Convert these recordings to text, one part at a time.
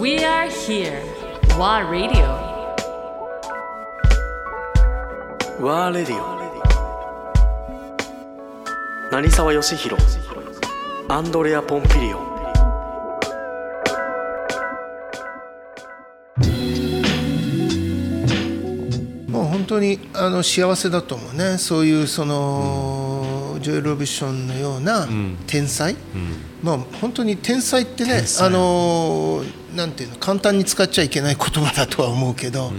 We are here. WA Radio. ワーレディオ成沢義弘アンドレア・ポンピリオン。もう本当にあの幸せだと思うね。そういうその、ジョエル・ロビッションのような天才、まあ本当に天才ってねあのなんていうの簡単に使っちゃいけない言葉だとは思うけど、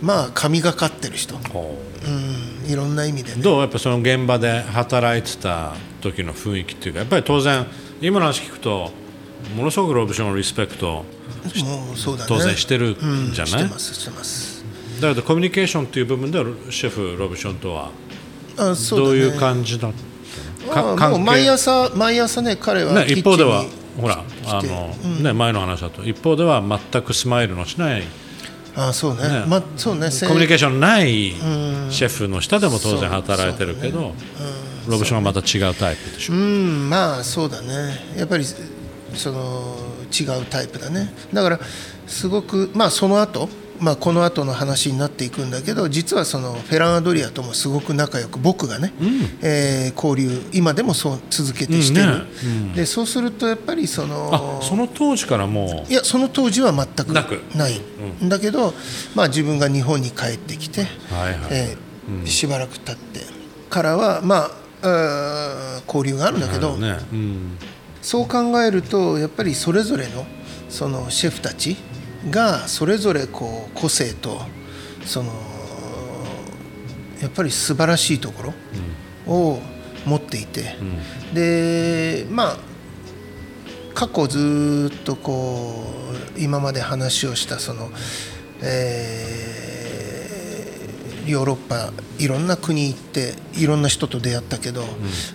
まあ神がかってる人、う。ん、いろんな意味でね。どうやっぱその現場で働いてた時の雰囲気っていうかやっぱり当然今の話聞くとものすごくロビションのリスペクトもうそうだね。当然してるじゃない、してますしてます。だけどコミュニケーションっていう部分ではシェフロビションとはどういう感じだったの？あかもう毎朝毎朝ね彼はね、一方ではほらあの、ね、前の話だと一方では全くスマイルのしないあそうね。ね。まあそうね。コミュニケーションないシェフの下でも当然働いてるけど、ロビションはまた違うタイプでしょ、うん。まあそうだね。やっぱりその違うタイプだね。だからすごくまあその後まあこの後の話になっていくんだけど実はそのフェラン・アドリアともすごく仲良く僕がね、えー交流今でもそう続けてしてる、うん。ねでそうするとやっぱりそのあその当時からもいやその当時は全くない。ん。だけど、まあ、自分が日本に帰ってきて、はいはい。えーしばらく経ってからは、まあ、あー交流があるんだけど、ね。うん。そう考えるとやっぱりそれぞれのそのシェフたちがそれぞれこう個性とそのやっぱり素晴らしいところを持っていて、でまあ過去ずっとこう今まで話をしたその、えーヨーロッパいろんな国行っていろんな人と出会ったけど、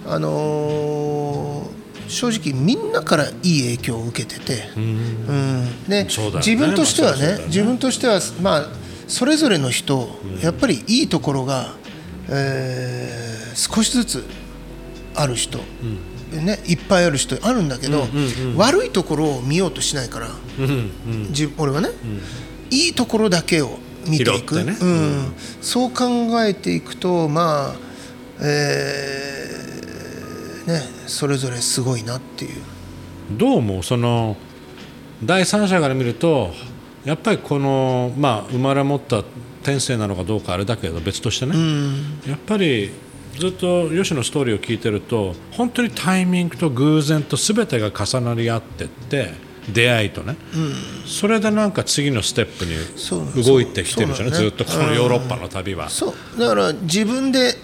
あのー正直みんなからいい影響を受けてて、うん。でね。自分としてはねまあね。自分としてはまあそれぞれの人、やっぱりいいところが、えー少しずつある人、ね、いっぱいある人あるんだけど、悪いところを見ようとしないから、自俺はね、いいところだけを見ていく、ね。うん。そう考えていくとまあ、えーね、それぞれすごいなっていう。どうもその第三者から見るとやっぱりこの、まあ、生まれ持った天性なのかどうかあれだけど別としてね、やっぱりずっと吉野のストーリーを聞いてると本当にタイミングと偶然と全てが重なり合ってって出会いとね、それでなんか次のステップに動いてきてるじゃない、そうずっとこのヨーロッパの旅は。そう。だから自分で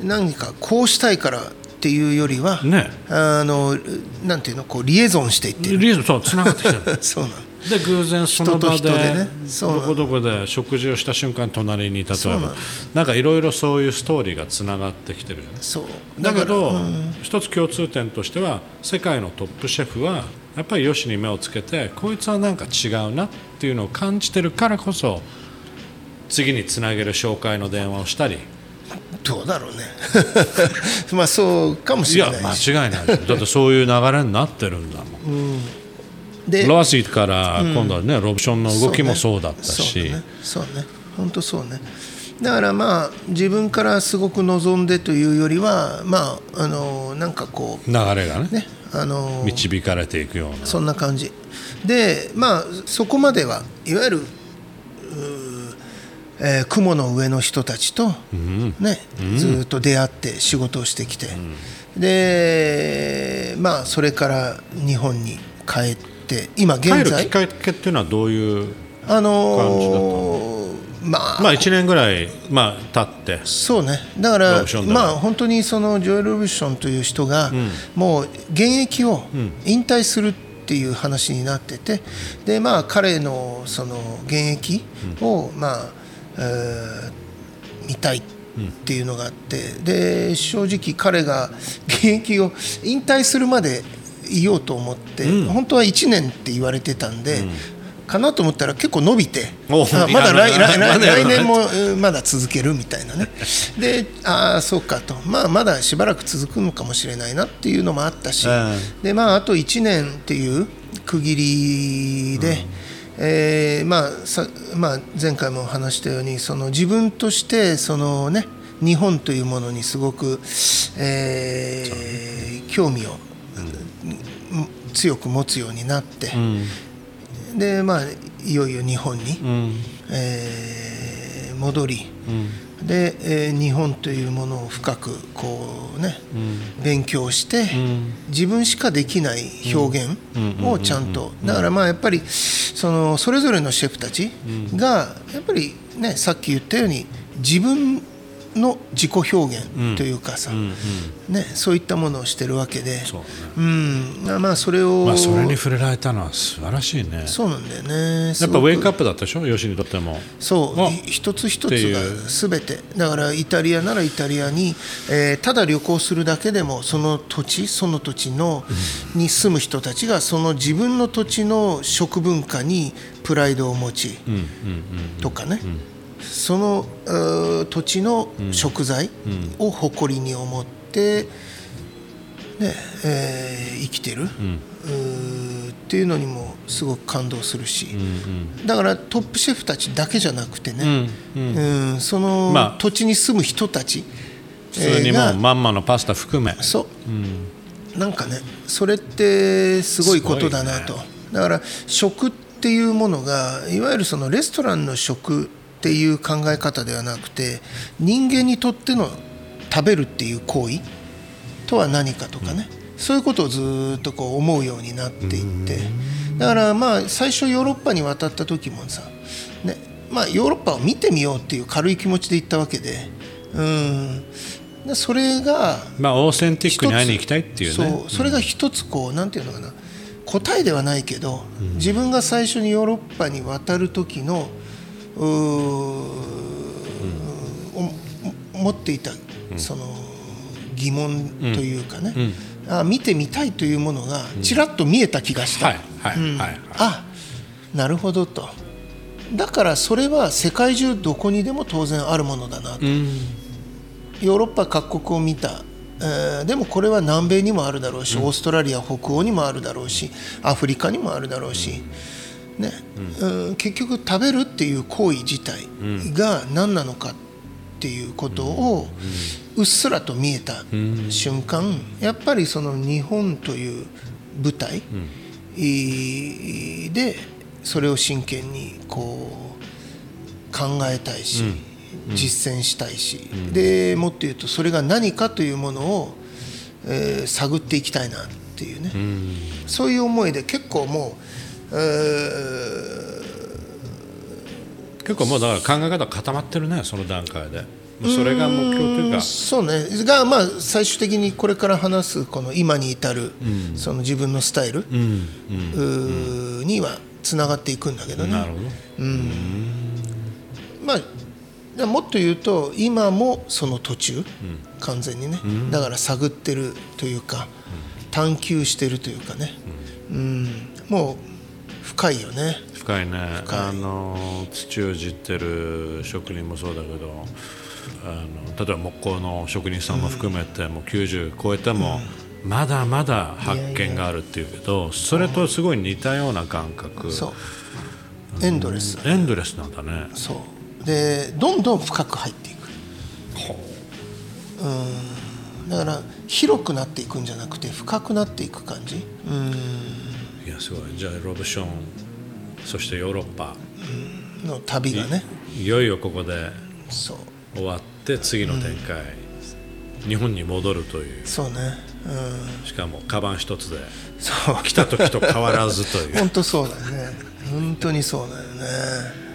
何かこうしたいからっていうよりは、ね。あのなんていうのこうリエゾンしていってるリズムそうつながってきてる そうなので偶然その場ででね。どこどこで食事をした瞬間隣に例えば。なん。かいろいろそういうストーリーがつながってきてるよね。そう。だけど、から一つ共通点としては世界のトップシェフはやっぱりよしに目をつけてこいつはなんか違うなっていうのを感じてるからこそ次につなげる紹介の電話をしたりどうだろうね。まあそうかもしいやれないし。間違いないだってそういう流れになってるんだもん。でロアシーから今度はね、ロブションの動きもそうだったし、そうね。本当そうね。だからまあ自分からすごく望んでというよりはまああのなんかこ流れがねうねあの導かれていくような。そんな感じ。でまあそこまではいわゆるえー雲の上の人たちと、ねずっと出会って仕事をしてきて、でまあそれから日本に帰って今帰現在。るきっかけっていうのはどういうあのまあ、まあ1年ぐらい、まあ、経って。そうね。だからまあ本当にそのジョエル・ロブションという人が、もう現役を引退するっていう話になってて。でまあ彼のその現役を、まあ、えー見たいっていうのがあって。で正直彼が 現役を引退するまでいようと思って、本当は1年って言われてたんで、かなと思ったら結構伸びて まだ来年もうんまだ続けるみたいなね。でああそうかと、まあ、まだしばらく続くのかもしれないなっていうのもあったし、うん。でまあ、あと1年っていう区切りで、えーまあさまあ、前回も話したようにその自分としてその、ね、日本というものにすごく、えー興味を、強く持つようになって、でまあ、いよいよ日本に、えー戻り、で、えー日本というものを深くこう、ね勉強して、自分しかできない表現をちゃんと。だからまあやっぱりそのそれぞれのシェフたちがやっぱりねさっき言ったように自分の自己表現というかさ、ね、そういったものをしてるわけで。そうね。うん、まあそれを、まあ、それに触れられたのは素晴らしいね。そうなんだよね。やっぱウェイクアップだったでしょ？吉にとっても。あそう。い一つ一つが全て。だからイタリアならイタリアに、えーただ旅行するだけでもその土地その土地の、に住む人たちがその自分の土地の食文化にプライドを持ち、とかね、そのうー土地の食材を誇りに思って、ねえー生きてる、っていうのにもすごく感動するし、だからトップシェフたちだけじゃなくてね、うんそのまあ。土地に住む人たち、普通にもうまんまのパスタ含め。そう、なんかねそれってすごいことだなと、だから食っていうものがいわゆるそのレストランの食っていう考え方ではなくて人間にとっての食べるっていう行為とは何かとかね、そういうことをずーっとこう思うようになっていって。だからまあ最初ヨーロッパに渡った時もさ、ねまあ、ヨーロッパを見てみようっていう軽い気持ちで行ったわけで。うん。でそれがまあオーセンティックに会いに行きたいっていうね。そうそれが一つこうなんていうのかな。答えではないけど、自分が最初にヨーロッパに渡る時の持っていたその疑問というかね、あ見てみたいというものがちらっと見えた気がした、あなるほどと。だからそれは世界中どこにでも当然あるものだなと、ヨーロッパ各国を見た、えーでもこれは南米にもあるだろうし、オーストラリア北欧にもあるだろうしアフリカにもあるだろうし、ね。うん。結局食べるっていう行為自体が何なのかっていうことをうっすらと見えた瞬間やっぱりその日本という舞台いでそれを真剣にこう考えたいし、実践したいし、でもっと言うとそれが何かというものを、えー探っていきたいなっていうね、そういう思いで結構もう、え結構もうだから考え方固まってるねその段階で。それが目標というか。そうね。がまあ最終的にこれから話すこの今に至る、その自分のスタイル、うーにはつながっていくんだけどね。なるほど。まあでもっと言うと今もその途中、完全にね、だから探ってるというか、探求してるというかね、うん。もう深いよね。深いね。あの土をじってる職人もそうだけどあの例えば木工の職人さんも含めて、もう90超えても、まだまだ発見があるっていうけどそれとすごい似たような感覚。そう。エンドレス、エンドレスなんだね。そう。でどんどん深く入っていく。うん。だから広くなっていくんじゃなくて深くなっていく感じ。うんいやすごい。じゃあロブションそしてヨーロッパ。の旅がね。いよいよここで終わって次の展開、日本に戻るという。そうね。うん。しかもカバン一つで。そう。来た時と変わらずという。本当そうだよね。本当にそうだよね